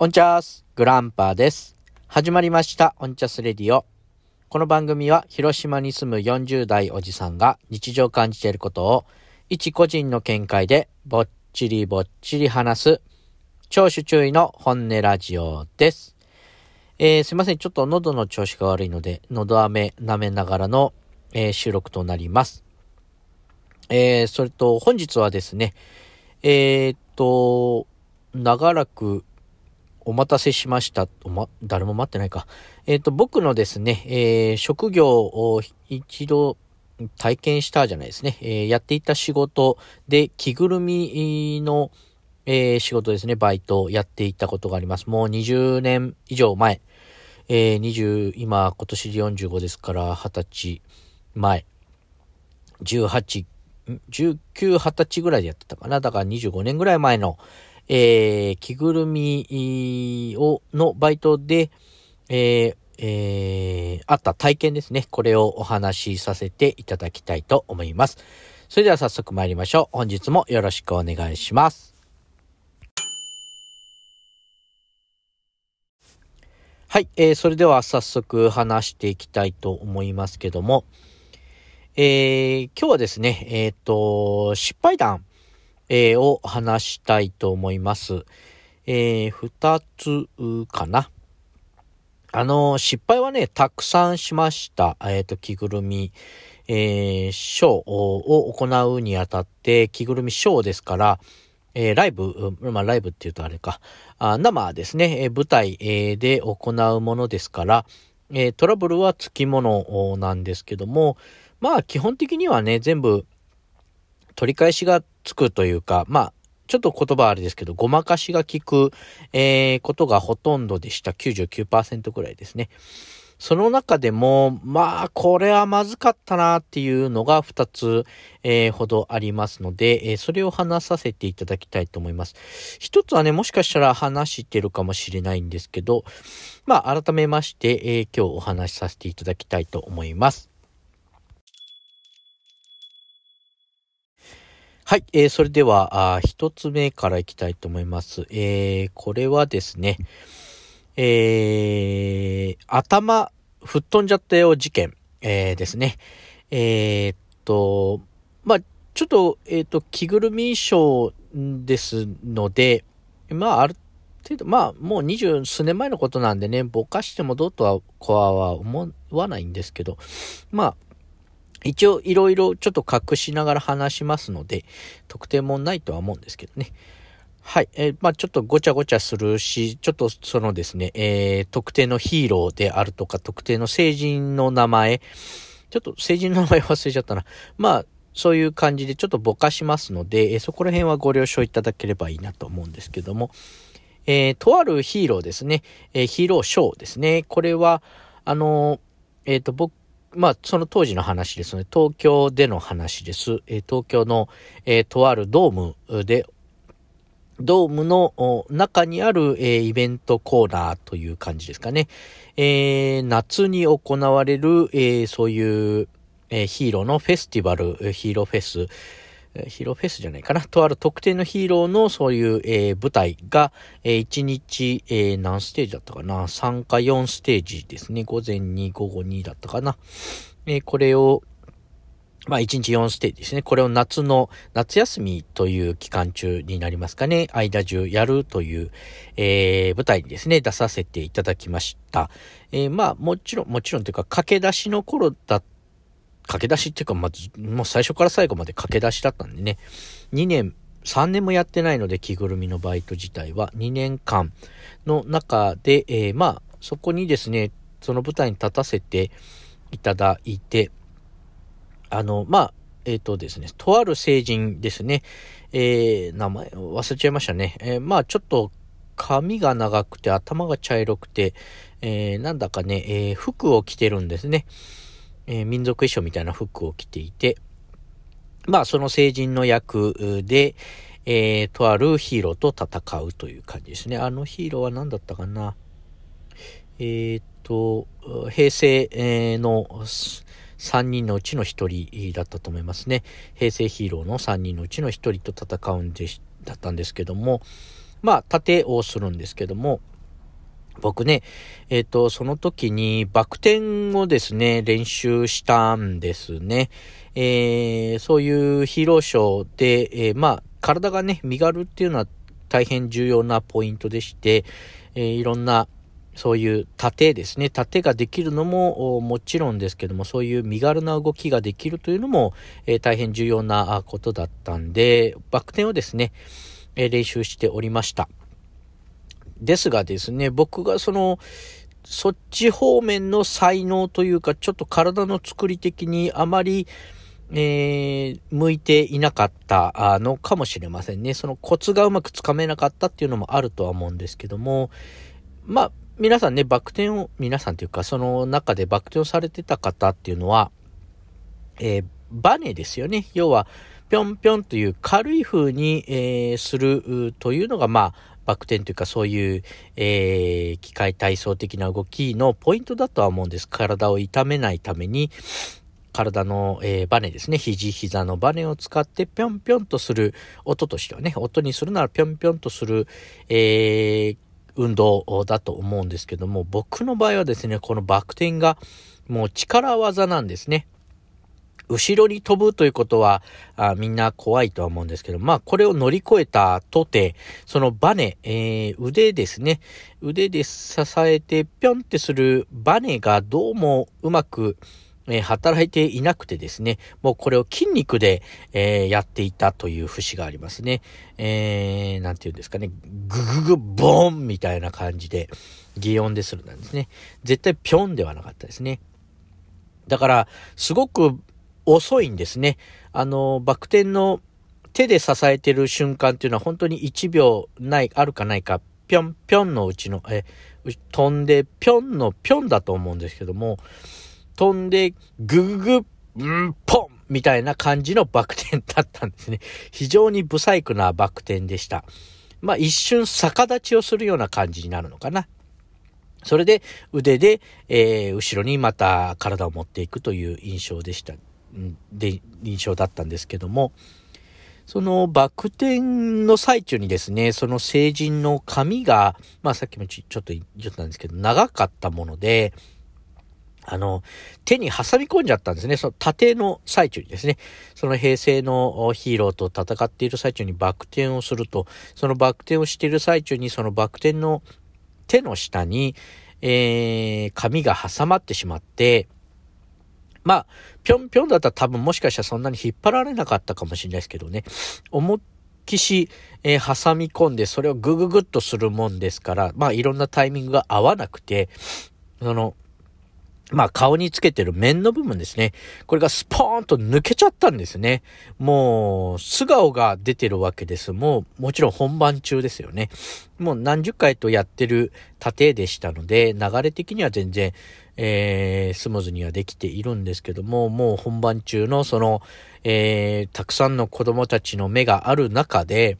オンチャースグランパーです。始まりました、オンチャスレディオ。この番組は、広島に住む40代おじさんが日常感じていることを、一個人の見解で、ぼっちりぼっちり話す、聴取注意の本音ラジオです。えー、すいません。ちょっと喉の調子が悪いので、喉飴舐めながらの、えー収録となります。えー、それと、本日はですね、えーっと、長らくお待たせしました。おま、誰も待ってないか。えーと、僕のですね、えー職業を一度体験したじゃないですね。えーやっていた仕事で着ぐるみの、えー仕事ですね、バイトをやっていたことがあります。もう20年以上前。えー20、今、今年で45ですから、20歳前。18、19、20歳ぐらいでやってたかな。だから25年ぐらい前の、えー着ぐるみを、のバイトで、えーえーあった体験ですね。これをお話しさせていただきたいと思います。それでは早速参りましょう。本日もよろしくお願いします。はい、えーそれでは早速話していきたいと思いますけども、えー今日はですね、えっ、と、失敗談、えーを話したいと思います。えー二つかな。あの、失敗はね、たくさんしました。えっ、と、着ぐるみ、えーショーを行うにあたって、着ぐるみショーですから、えーライブ、まあ、ライブって言うとあれか、あ生ですね、え舞台、えで行うものですから、えトラブルはつきものなんですけども、まあ、基本的にはね、全部、取り返しがつくというか、まあ、ちょっと言葉あれですけど、ごまかしが効く、えーことがほとんどでした。99%くらいですね。その中でも、まあ、これはまずかったなっていうのが2つ、えーほどありますので、えーそれを話させていただきたいと思います。一つはね、もしかしたら話してるかもしれないんですけど、まあ、改めまして、えー今日お話しさせていただきたいと思います。はい、えーそれでは、あ一つ目からいきたいと思います。えーこれはですね、えー頭、吹っ飛んじゃったよ事件、えーですね。えーっと、まあ、ちょっと、えーっと、着ぐるみショーですので、まあ、ある程度、まあ、もう二十数年前のことなんでね、ぼかしてもどうとは、こは思わないんですけど、まあ、一応いろいろちょっと隠しながら話しますので、特定もないとは思うんですけどね。はい。えーまあちょっとごちゃごちゃするし、ちょっとそのですね、えー特定のヒーローであるとか、特定の成人の名前、ちょっと成人の名前忘れちゃったな。まあ、そういう感じでちょっとぼかしますので、えーそこら辺はご了承いただければいいなと思うんですけども、えーとあるヒーローですね、えーヒーローショーですね。これは、あのえっ、と、僕、まあ、その当時の話ですね。東京での話です。えー東京の、えーとあるドームで、ドームの中にある、えーイベントコーナーという感じですかね。えー夏に行われる、えーそういう、えヒーローのフェスティバル、ヒーローフェス、ヒーローフェスじゃないかな。とある特定のヒーローのそういう、えー舞台が、え1日、えー何ステージだったかな ?3 か4ステージですね。午前2、午後2だったかな。えーこれを、まあ、1日4ステージですね。これを夏の、夏休みという期間中になりますかね。間中やるという、えー舞台にですね、出させていただきました。えーまあ、もちろん、もちろんというか、駆け出しの頃だった、駆け出しっていうか、まず、もう最初から最後まで駆け出しだったんでね。2年、3年もやってないので、着ぐるみのバイト自体は、2年間の中で、えーまあ、そこにですね、その舞台に立たせていただいて、あの、まあ、えっ、とですね、とある成人ですね、えー、名前忘れちゃいましたね。えーまあ、ちょっと髪が長くて頭が茶色くて、えーなんだかね、えー服を着てるんですね。えー民族衣装みたいな服を着ていて、まあ、その成人の役で、えーとあるヒーローと戦うという感じですね。あのヒーローは何だったかな？えーっと、平成の3人のうちの1人だったと思いますね。平成ヒーローの3人のうちの1人と戦うんでし、だったんですけども、まあ、盾をするんですけども、僕ね、えっ、ー、と、その時にバク転をですね、練習したんですね。えー、そういうヒーローショーで、えー、まあ、体がね、身軽っていうのは大変重要なポイントでして、え、いろんな、そういう盾ですね。盾ができるのももちろんですけども、そういう身軽な動きができるというのも、え、大変重要なことだったんで、バク転をですね、え、練習しておりました。ですがですね、僕がその、そっち方面の才能というか、ちょっと体の作り的にあまり、えー、向いていなかったのかもしれませんね。そのコツがうまくつかめなかったっていうのもあるとは思うんですけども、まあ、皆さんね、バク転を、皆さんというか、その中でバク転をされてた方っていうのは、えー、バネですよね。要は、ぴょんぴょんという軽い風に、えー、するというのが、まあ、バク転というかそういう、えー、機械体操的な動きのポイントだとは思うんです。体を痛めないために、体の、えー、バネですね。肘、膝のバネを使ってぴょんぴょんとする音としてはね、音にするならぴょんぴょんとする、えー、運動だと思うんですけども、僕の場合はですね、このバク転がもう力技なんですね。後ろに飛ぶということはあみんな怖いとは思うんですけど、まあこれを乗り越えたとて、そのバネ、えー、腕ですね。腕で支えてぴょんってするバネがどうもうまく、えー、働いていなくてですね、もうこれを筋肉で、えー、やっていたという節がありますね。えー、なんて言うんですかね、グググボーンみたいな感じで、擬音でするなんですね。絶対ぴょんではなかったですね。だから、すごく遅いんですね。あの、バク転の手で支えてる瞬間っていうのは本当に1秒ない、あるかないか、ぴょんぴょんのうちの、え、飛んでぴょんのぴょんだと思うんですけども、飛んでグググ、んポンみたいな感じのバク転だったんですね。非常に不細工なバク転でした。まあ一瞬逆立ちをするような感じになるのかな。それで腕で、えー、後ろにまた体を持っていくという印象でした。で、印象だったんですけども、そのバク転の最中にですね、その成人の髪が、まあさっきもちょっと言ったんですけど、長かったもので、あの、手に挟み込んじゃったんですね。その盾の最中にですね。その平成のヒーローと戦っている最中にバク転をすると、そのバク転をしている最中にそのバク転の手の下に、えー、髪が挟まってしまって、まあ、ぴょんぴょんだったら多分もしかしたらそんなに引っ張られなかったかもしれないですけどね。思いっきし、えー、挟み込んでそれをグググッとするもんですから、まあいろんなタイミングが合わなくて、その、まあ顔につけてる面の部分ですね。これがスポーンと抜けちゃったんですね。もう素顔が出てるわけです。もうもちろん本番中ですよね。もう何十回とやってる過程でしたので、流れ的には全然、えー、スムーズにはできているんですけども、もう本番中のその、えー、たくさんの子供たちの目がある中で、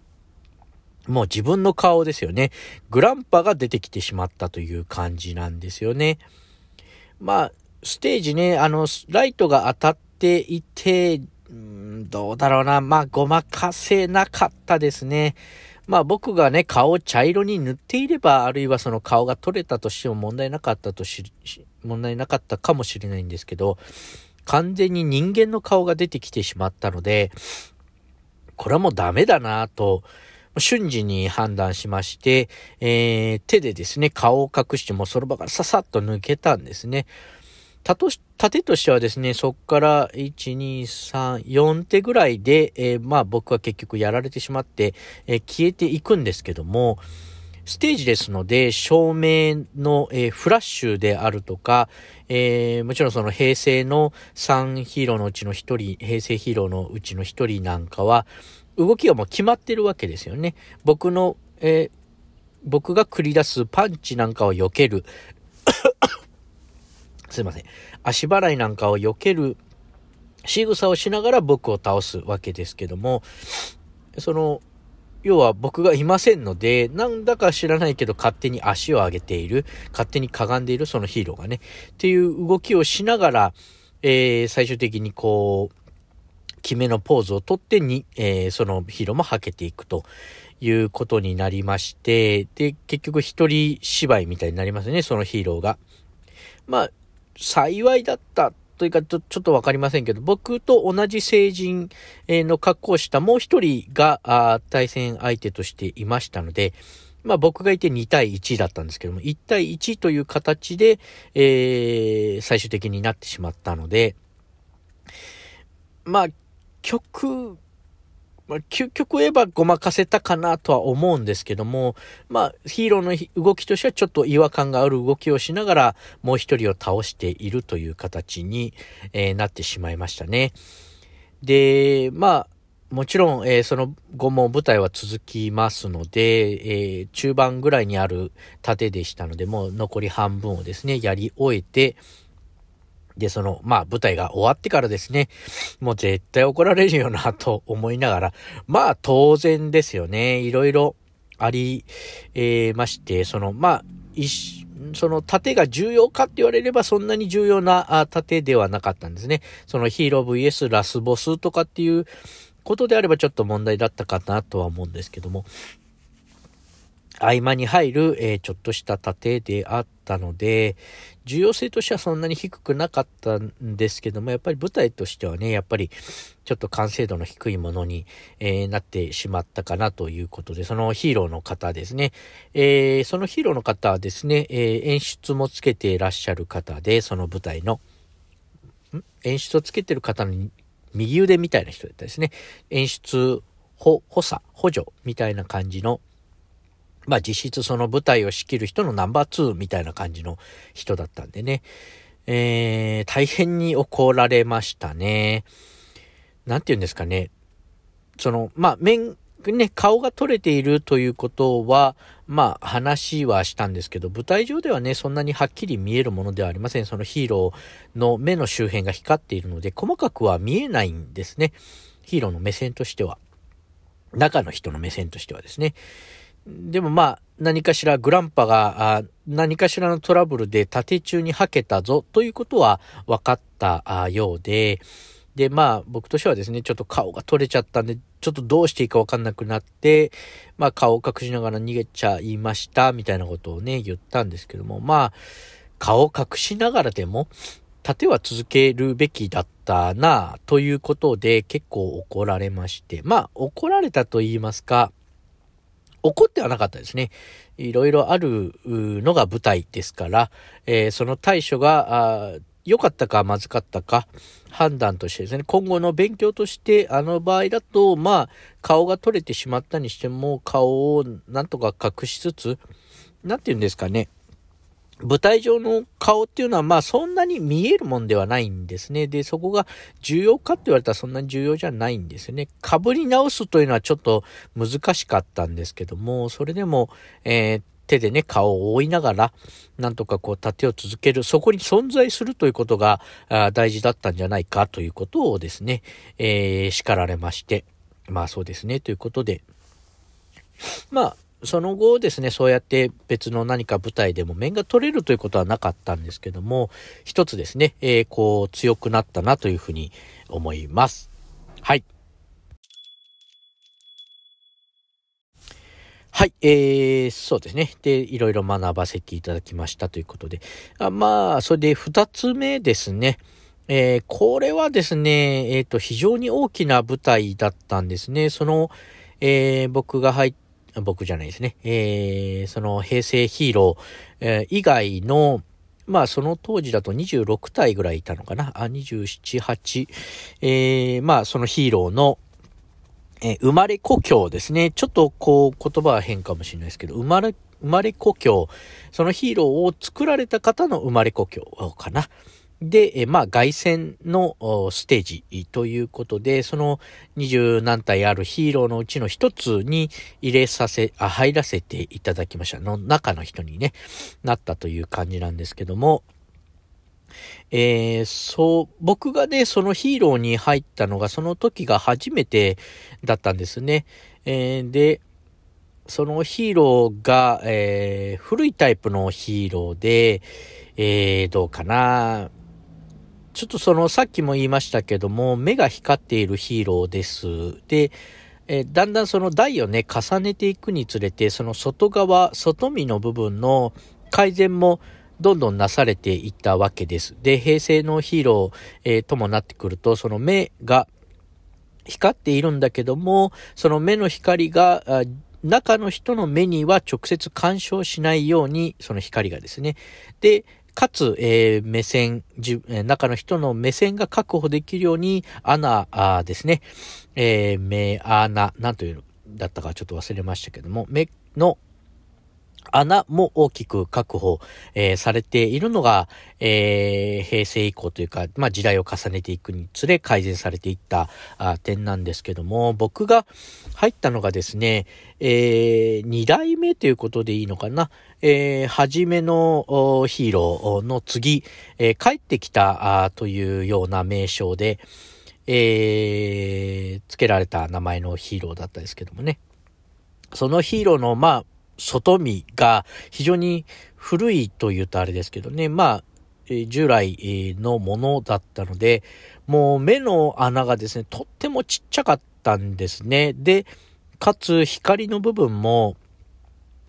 もう自分の顔ですよね。グランパが出てきてしまったという感じなんですよね。まあ、ステージね、あの、ライトが当たっていて、んどうだろうな。まあ、ごまかせなかったですね。まあ僕がね、顔を茶色に塗っていれば、あるいはその顔が取れたとしても問題なかったとし、問題なかったかもしれないんですけど、完全に人間の顔が出てきてしまったので、これはもうダメだなと、瞬時に判断しまして、えー、手でですね、顔を隠してもその場からささっと抜けたんですね。たとし、縦としてはですね、そっから1、2、3、4手ぐらいで、えー、まあ僕は結局やられてしまって、えー、消えていくんですけども、ステージですので、照明の、えー、フラッシュであるとか、えー、もちろんその平成の3ヒーローのうちの1人、平成ヒーローのうちの1人なんかは、動きがもう決まってるわけですよね。僕の、えー、僕が繰り出すパンチなんかを避ける。すいません。足払いなんかを避ける仕草をしながら僕を倒すわけですけども、その、要は僕がいませんので、なんだか知らないけど勝手に足を上げている、勝手にかがんでいるそのヒーローがね、っていう動きをしながら、えー、最終的にこう、決めのポーズをとってに、えー、そのヒーローもはけていくということになりまして、で、結局一人芝居みたいになりますね、そのヒーローが。まあ、幸いだったというか、ちょっとわかりませんけど、僕と同じ成人の格好をしたもう一人が対戦相手としていましたので、まあ僕がいて2対1だったんですけども、1対1という形で、えー、最終的になってしまったので、まあ、曲、まあ、究極言えばごまかせたかなとは思うんですけども、まあ、ヒーローの動きとしてはちょっと違和感がある動きをしながら、もう一人を倒しているという形に、えー、なってしまいましたね。で、まあ、もちろん、えー、その後も舞台は続きますので、えー、中盤ぐらいにある盾でしたので、もう残り半分をですね、やり終えて、で、その、まあ、舞台が終わってからですね、もう絶対怒られるよな、と思いながら、まあ、当然ですよね。いろいろあり、えー、まして、その、まあ、一、その盾が重要かって言われればそんなに重要な盾ではなかったんですね。そのヒーロー VS ラスボスとかっていうことであればちょっと問題だったかなとは思うんですけども、合間に入る、えー、ちょっとした盾であったので、重要性としてはそんなに低くなかったんですけども、やっぱり舞台としてはね、やっぱりちょっと完成度の低いものに、えー、なってしまったかなということで、そのヒーローの方ですね、えー、そのヒーローの方はですね、えー、演出もつけていらっしゃる方で、その舞台の、演出をつけてる方の右腕みたいな人だったですね。演出、補佐、補助みたいな感じのまあ実質その舞台を仕切る人のナンバー2みたいな感じの人だったんでね、えー、大変に怒られましたね。なんて言うんですかね。その、まあ面、ね、顔が取れているということは、まあ話はしたんですけど、舞台上ではね、そんなにはっきり見えるものではありません。そのヒーローの目の周辺が光っているので、細かくは見えないんですね。ヒーローの目線としては。中の人の目線としてはですね。でもまあ、何かしらグランパが何かしらのトラブルで縦中にはけたぞということは分かったようで、で、まあ僕としてはですね、ちょっと顔が取れちゃったんで、ちょっとどうしていいか分かんなくなって、まあ顔を隠しながら逃げちゃいましたみたいなことをね、言ったんですけども、まあ顔を隠しながらでも、盾は続けるべきだったなということで結構怒られまして、まあ怒られたと言いますか、怒ってはなかったですね。いろいろあるのが舞台ですから、えー、その対処が良かったかまずかったか判断としてですね、今後の勉強としてあの場合だと、まあ、顔が取れてしまったにしても顔をなんとか隠しつつ、なんて言うんですかね、舞台上の顔っていうのはまあそんなに見えるもんではないんですね。で、そこが重要かって言われたらそんなに重要じゃないんですよね。被り直すというのはちょっと難しかったんですけども、それでも、えー、手でね、顔を覆いながら、なんとかこう、盾を続ける、そこに存在するということが大事だったんじゃないかということをですね、えー、叱られまして、まあそうですね、ということで、まあ、その後ですね、そうやって別の何か舞台でも面が取れるということはなかったんですけども、一つですね、えー、こう強くなったなというふうに思います。はい。はい、えー、そうですね。で、いろいろ学ばせていただきましたということで。あまあ、それで二つ目ですね。えー、これはですね、えっ、ー、と、非常に大きな舞台だったんですね。その、えー、僕が入っ僕じゃないですね。えー、その平成ヒーロー、えー、以外の、まあその当時だと26体ぐらいいたのかな。あ、27、8。えー、まあそのヒーローの、えー、生まれ故郷ですね。ちょっとこう言葉は変かもしれないですけど、生まれ、生まれ故郷、そのヒーローを作られた方の生まれ故郷かな。で、えまあ、凱旋のステージということで、その二十何体あるヒーローのうちの一つに入れさせ、あ、入らせていただきました。の中の人にね、なったという感じなんですけども、えー、そう、僕がね、そのヒーローに入ったのが、その時が初めてだったんですね。えー、で、そのヒーローが、えー、古いタイプのヒーローで、えー、どうかな。ちょっとそのさっきも言いましたけども、目が光っているヒーローです。で、え、だんだんその台をね、重ねていくにつれて、その外側、外見の部分の改善もどんどんなされていったわけです。で、平成のヒーロー、えー、ともなってくると、その目が光っているんだけども、その目の光が、中の人の目には直接干渉しないように、その光がですね。で、かつ、えー、目線、中の人の目線が確保できるように、穴あですね。えー、目穴、なんというのだったかちょっと忘れましたけども、目の穴も大きく確保、えー、されているのが、えー、平成以降というか、まあ、時代を重ねていくにつれ改善されていったあ点なんですけども、僕が入ったのがですね、えー、2代目ということでいいのかな、えー、初めのヒーローの次、え、帰ってきたあというような名称で、えー、付けられた名前のヒーローだったですけどもね。そのヒーローの、まあ、外見が非常に古いと言うとあれですけどね、まあ、従来のものだったので、もう目の穴がですね、とってもちっちゃかったんですね。で、かつ光の部分も、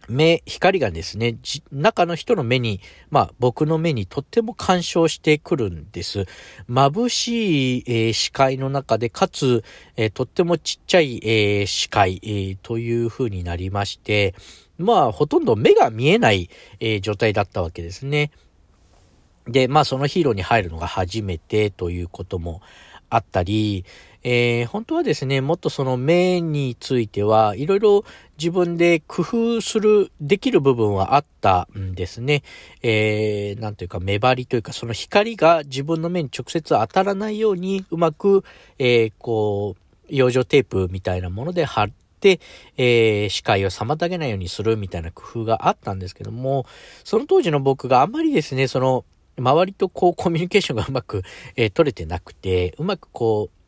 目、光がですね、中の人の目に、まあ僕の目にとっても干渉してくるんです。眩しい、えー、視界の中で、かつ、えー、とってもちっちゃい、えー、視界、えー、という風になりまして、まあほとんど目が見えない、えー、状態だったわけですね。で、まあそのヒーローに入るのが初めてということもあったり、えー、本当はですね、もっとその目についてはいろいろ自分で工夫する、できる部分はあったんですね。えー、なんというか目張りというかその光が自分の目に直接当たらないようにうまく、えー、こう、養生テープみたいなもので貼って、えー、視界を妨げないようにするみたいな工夫があったんですけども、その当時の僕があんまりですね、その、周りとこうコミュニケーションがうまく、えー、取れてなくて、うまくこう、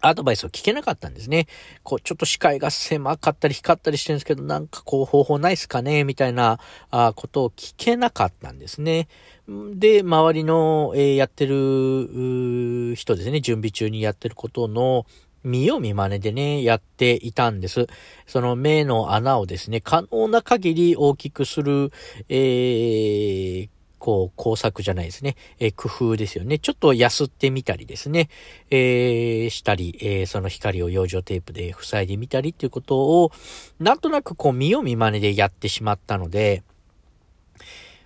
アドバイスを聞けなかったんですね。こう、ちょっと視界が狭かったり光ったりしてるんですけど、なんかこう方法ないっすかねみたいなあことを聞けなかったんですね。で、周りの、えー、やってる人ですね、準備中にやってることの見よう見真似でね、やっていたんです。その目の穴をですね、可能な限り大きくする、えー、こう、工作じゃないですね。えー、工夫ですよね。ちょっとやすってみたりですね。えー、したり、えー、その光を養生テープで塞いでみたりっていうことを、なんとなくこう、見よう見真似でやってしまったので、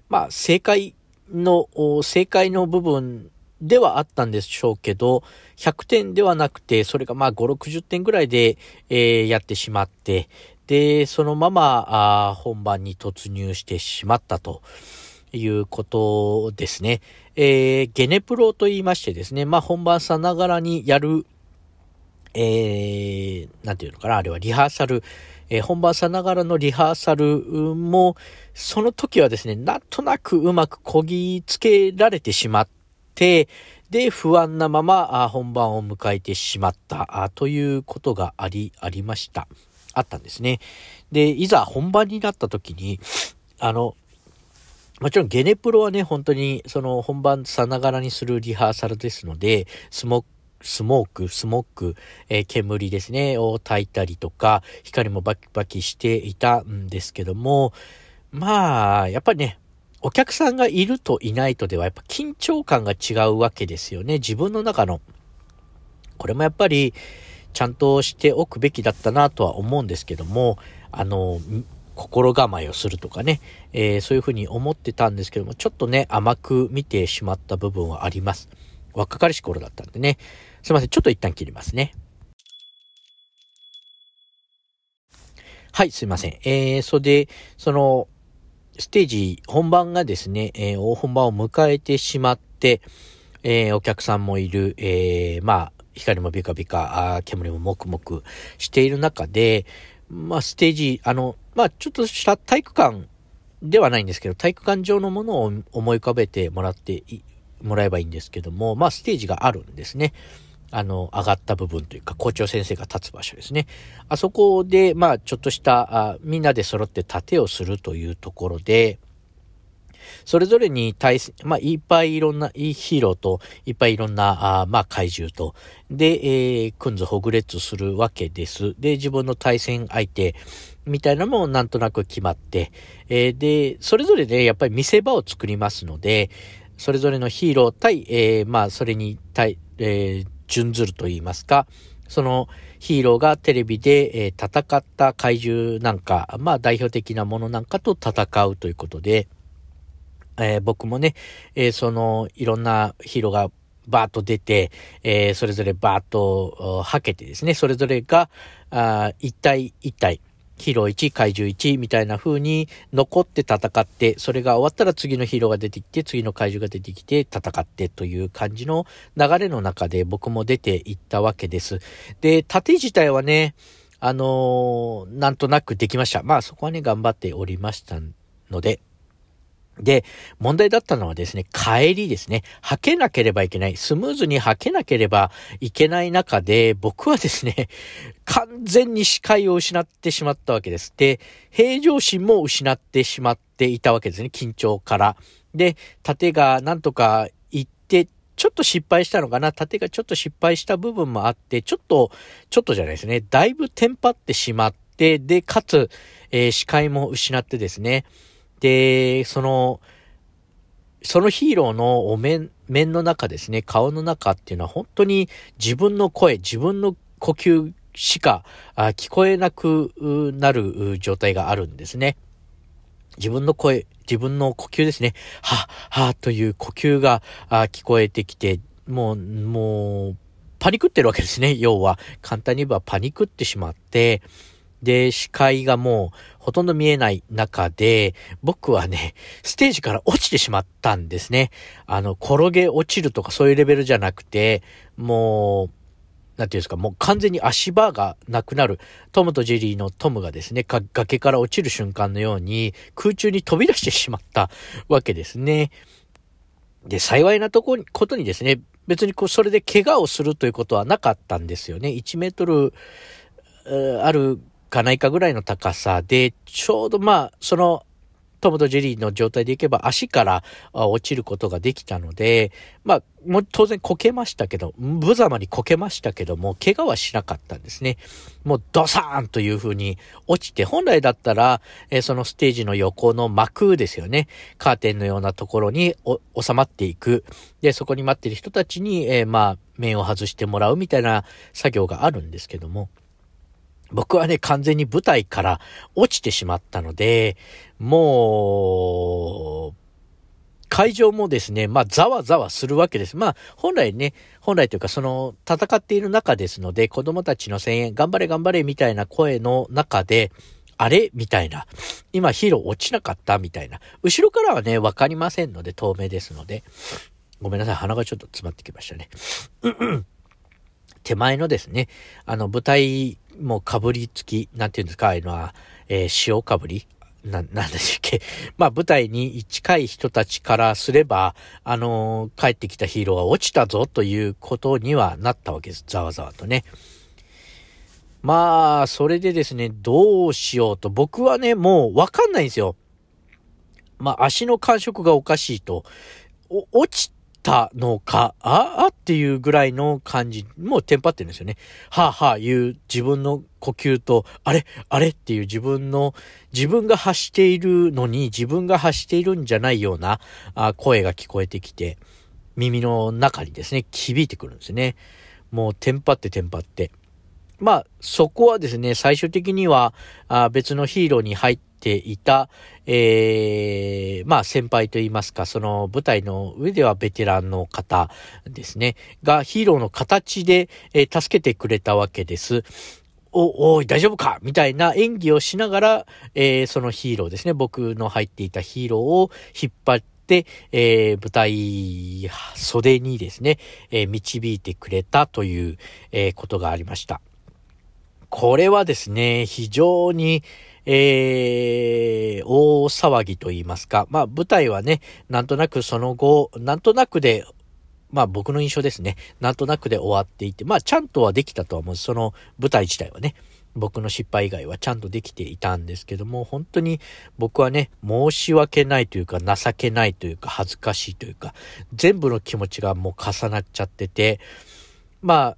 まあ、正解の、正解の部分ではあったんでしょうけど、100点ではなくて、それがまあ5、60点ぐらいで、えー、やってしまって、で、そのまま、あ本番に突入してしまったと。いうことですね。えー、ゲネプロと言いましてですね、まあ本番さながらにやる、えー、なんていうのかな、あれはリハーサル、えー、本番さながらのリハーサルも、その時はですね、なんとなくうまくこぎつけられてしまって、で、不安なまま本番を迎えてしまったということがあり、ありました。あったんですね。で、いざ本番になった時に、あの、もちろんゲネプロはね、本当にその本番さながらにするリハーサルですので、スモスモーク、スモック、えー、煙ですね、を焚いたりとか、光もバキバキしていたんですけども、まあ、やっぱりね、お客さんがいるといないとではやっぱ緊張感が違うわけですよね。自分の中の。これもやっぱりちゃんとしておくべきだったなとは思うんですけども、あの、心構えをするとかね、えー、そういうふうに思ってたんですけども、ちょっとね、甘く見てしまった部分はあります。若かりし頃だったんでね。すいません、ちょっと一旦切りますね。はい、すいません。えー、それで、その、ステージ、本番がですね、えー、大本番を迎えてしまって、えー、お客さんもいる、えー、まあ、光もビカビカ、あ煙ももくもくしている中で、まあ、ステージ、あの、まあ、ちょっとした体育館ではないんですけど、体育館上のものを思い浮かべてもらってもらえばいいんですけども、まあ、ステージがあるんですね。あの、上がった部分というか、校長先生が立つ場所ですね。あそこで、まあ、ちょっとした、あみんなで揃って盾をするというところで、それぞれに対す、まあ、いっぱいいろんな、いいヒーローと、いっぱいいろんな、あまあ、怪獣と、で、えー、くんずほぐれつするわけです。で、自分の対戦相手、みたいなのもなんとなく決まって、えー、で、それぞれでやっぱり見せ場を作りますので、それぞれのヒーロー対、えー、まあ、それに対、えー、準ずると言いますか、そのヒーローがテレビで、え、戦った怪獣なんか、まあ代表的なものなんかと戦うということで、えー、僕もね、えー、そのいろんなヒーローがバーッと出て、えー、それぞれバーッとはけてですね、それぞれが、あ一体一体、ヒーロー1、怪獣1みたいな風に残って戦って、それが終わったら次のヒーローが出てきて、次の怪獣が出てきて戦ってという感じの流れの中で僕も出ていったわけです。で、盾自体はね、あのー、なんとなくできました。まあそこはね、頑張っておりましたので、で、問題だったのはですね、帰りですね。履けなければいけない。スムーズに履けなければいけない中で、僕はですね、完全に視界を失ってしまったわけです。で、平常心も失ってしまっていたわけですね。緊張から。で、盾がなんとか行って、ちょっと失敗したのかな？盾がちょっと失敗した部分もあって、ちょっと、ちょっとじゃないですね。だいぶテンパってしまって、で、かつ、えー、視界も失ってですね。で、その、そのヒーローのお面、面の中ですね、顔の中っていうのは本当に自分の声、自分の呼吸しか聞こえなくなる状態があるんですね。自分の声、自分の呼吸ですね。は、は、という呼吸が聞こえてきて、もう、もう、パニクってるわけですね。要は、簡単に言えばパニクってしまって、で、視界がもうほとんど見えない中で、僕はね、ステージから落ちてしまったんですね。あの、転げ落ちるとかそういうレベルじゃなくて、もう、なんていうんですか、もう完全に足場がなくなる。トムとジェリーのトムがですね、か崖から落ちる瞬間のように空中に飛び出してしまったわけですね。で、幸いなとこにことにですね、別にこう、それで怪我をするということはなかったんですよね。1メートル、あるかないかぐらいの高さで、ちょうどまあ、その、トムとジェリーの状態でいけば足から落ちることができたので、まあ、もう当然こけましたけど、無様にこけましたけども、怪我はしなかったんですね。もうドサーンという風に落ちて、本来だったら、えー、そのステージの横の幕ですよね。カーテンのようなところに収まっていく。で、そこに待ってる人たちに、えー、まあ、面を外してもらうみたいな作業があるんですけども、僕はね、完全に舞台から落ちてしまったので、もう、会場もですね、まあ、ざわざわするわけです。まあ、本来ね、本来というか、その、戦っている中ですので、子供たちの声援、頑張れ頑張れみたいな声の中で、あれ？みたいな。今、ヒーロー落ちなかった？みたいな。後ろからはね、わかりませんので、透明ですので。ごめんなさい、鼻がちょっと詰まってきましたね。うん手前のですね、あの、舞台もかぶりつき、なんていうんですか、ああいうのは、えー、塩かぶりな、なんでしたっけ。まあ、舞台に近い人たちからすれば、あのー、帰ってきたヒーローは落ちたぞということにはなったわけです。ざわざわとね。まあ、それでですね、どうしようと。僕はね、もうわかんないんですよ。まあ、足の感触がおかしいと。落ちたのか、ああっていうぐらいの感じ、もうテンパってるんですよね。はあはあいう自分の呼吸と、あれ？あれっていう自分の、自分が発しているのに自分が発しているんじゃないようなあ声が聞こえてきて、耳の中にですね、響いてくるんですね。もうテンパってテンパって。まあ、そこはですね、最終的にはあ別のヒーローに入ってていた、えー、まあ先輩と言いますか、その舞台の上ではベテランの方ですね、がヒーローの形で、えー、助けてくれたわけです。お、おい、大丈夫か？みたいな演技をしながら、えー、そのヒーローですね、僕の入っていたヒーローを引っ張って、えー、舞台袖にですね、えー、導いてくれたという、えー、ことがありました。これはですね、非常に、えー、大騒ぎと言いますか、まあ舞台はね、なんとなくその後、なんとなくで、まあ僕の印象ですね、なんとなくで終わっていて、まあちゃんとはできたとは思う。その舞台自体はね。僕の失敗以外はちゃんとできていたんですけども、本当に僕はね、申し訳ないというか、情けないというか、恥ずかしいというか、全部の気持ちがもう重なっちゃってて、まあ、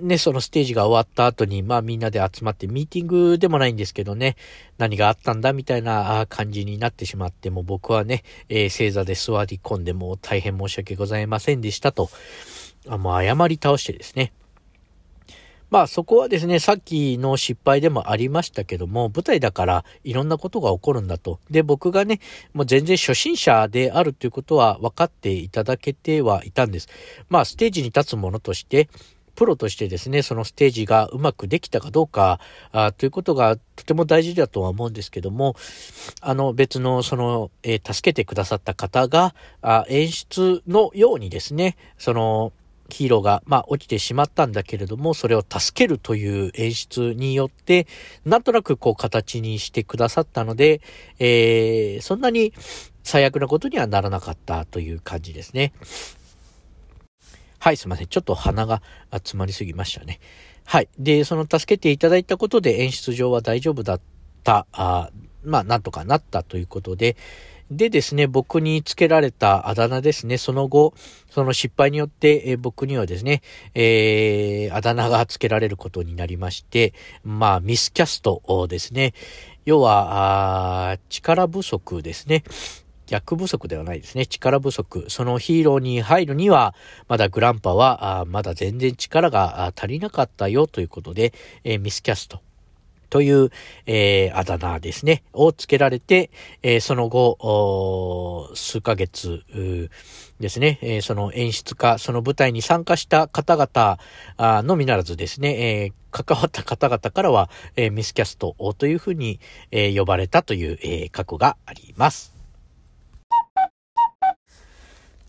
ね、そのステージが終わった後に、まあみんなで集まってミーティングでもないんですけどね、何があったんだみたいな感じになってしまって、も僕はね、えー、正座で座り込んでも大変申し訳ございませんでしたと、あもう謝り倒してですね、まあそこはですね、さっきの失敗でもありましたけども、舞台だからいろんなことが起こるんだと。で、僕がね、もう全然初心者であるということは分かっていただけてはいたんです。まあステージに立つものとして、プロとしてですね、そのステージがうまくできたかどうかあということがとても大事だとは思うんですけども、あの別のその、えー、助けてくださった方があ演出のようにですね、そのヒーローが、まあ、落ちてしまったんだけれども、それを助けるという演出によって、なんとなくこう形にしてくださったので、えー、そんなに最悪なことにはならなかったという感じですね。はい、すいません。ちょっと鼻が詰まりすぎましたね。はい。で、その助けていただいたことで演出上は大丈夫だった、あまあ、なんとかなったということで、でですね、僕につけられたあだ名ですね、その後、その失敗によって、え、僕にはですね、えー、あだ名がつけられることになりまして、まあ、ミスキャストですね。要は、力不足ですね。役不足ではないですね。力不足。そのヒーローに入るには、まだグランパは、まだ全然力が足りなかったよということで、えー、ミスキャスト。という、えー、あだ名ですね、をつけられて、えー、その後、数ヶ月ですね、えー、その演出家、その舞台に参加した方々のみならずですね、え、関わった方々からは、え、ミスキャストというふうに、え、呼ばれたという、え、過去があります。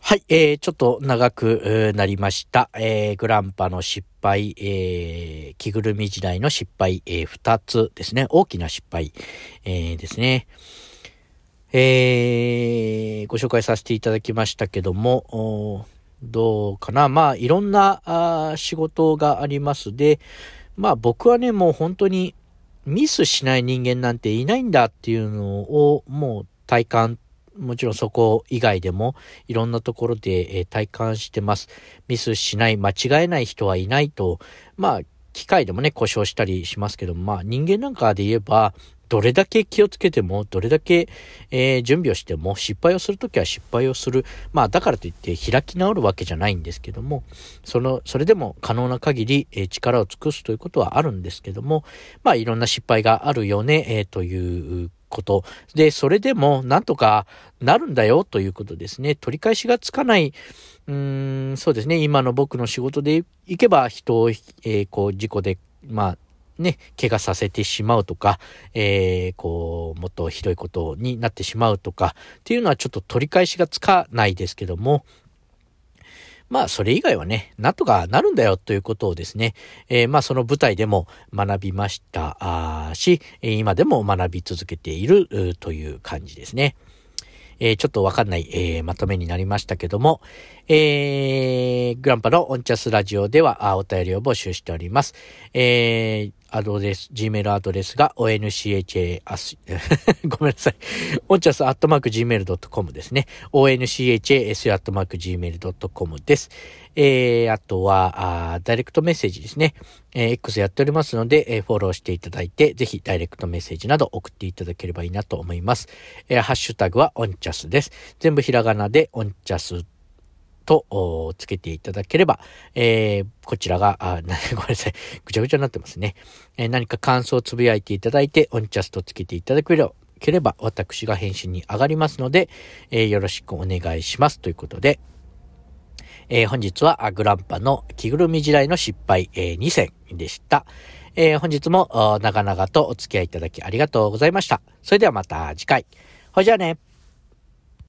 はい、えー、ちょっと長くなりました。えー、グランパの失敗、えー、着ぐるみ時代の失敗、えー、二つですね。大きな失敗、えー、ですね。えー、ご紹介させていただきましたけども、どうかな。まあ、いろんなあ仕事がありますで、まあ僕はね、もう本当にミスしない人間なんていないんだっていうのをもう体感もちろんそこ以外でもいろんなところで、え体感してます。ミスしない、間違えない人はいないと、まあ、機械でもね、故障したりしますけどまあ人間なんかで言えば、どれだけ気をつけても、どれだけ、えー、準備をしても、失敗をするときは失敗をする。まあ、だからといって開き直るわけじゃないんですけども、その、それでも可能な限り、えー、力を尽くすということはあるんですけども、まあ、いろんな失敗があるよね、えー、ということ。で、それでもなんとかなるんだよということですね。取り返しがつかない、うーん、そうですね。今の僕の仕事でいけば人を、えー、こう、事故で、まあ、ね、怪我させてしまうとか、えー、こう、もっとひどいことになってしまうとか、っていうのはちょっと取り返しがつかないですけども、まあ、それ以外はね、なんとかなるんだよということをですね、えー、まあ、その舞台でも学びましたし、今でも学び続けているという感じですね。え、ちょっとわかんない、えー、まとめになりましたけども、えー、グランパのオンチャスラジオではお便りを募集しております。えー、アドレス、Gmail アドレスが oncha、ごめんなさい。オンチャスアットマーク gmail.com ですね。onchas アットマーク gmail.com です。えー、あとはあ、ダイレクトメッセージですね。えー、X やっておりますので、えー、フォローしていただいて、ぜひダイレクトメッセージなど送っていただければいいなと思います。えー、ハッシュタグはオンチャスです。全部ひらがなでオンチャスとつけていただければ、えー、こちらが、あ、ごめんなさい。ぐちゃぐちゃになってますね。えー、何か感想をつぶやいていただいて、オンチャストつけていただければ、私が返信に上がりますので、えー、よろしくお願いします。ということで、えー、本日はグランパの着ぐるみ時代の失敗、えー、2選でした。えー、本日も長々とお付き合いいただきありがとうございました。それではまた次回。ほいじゃあね。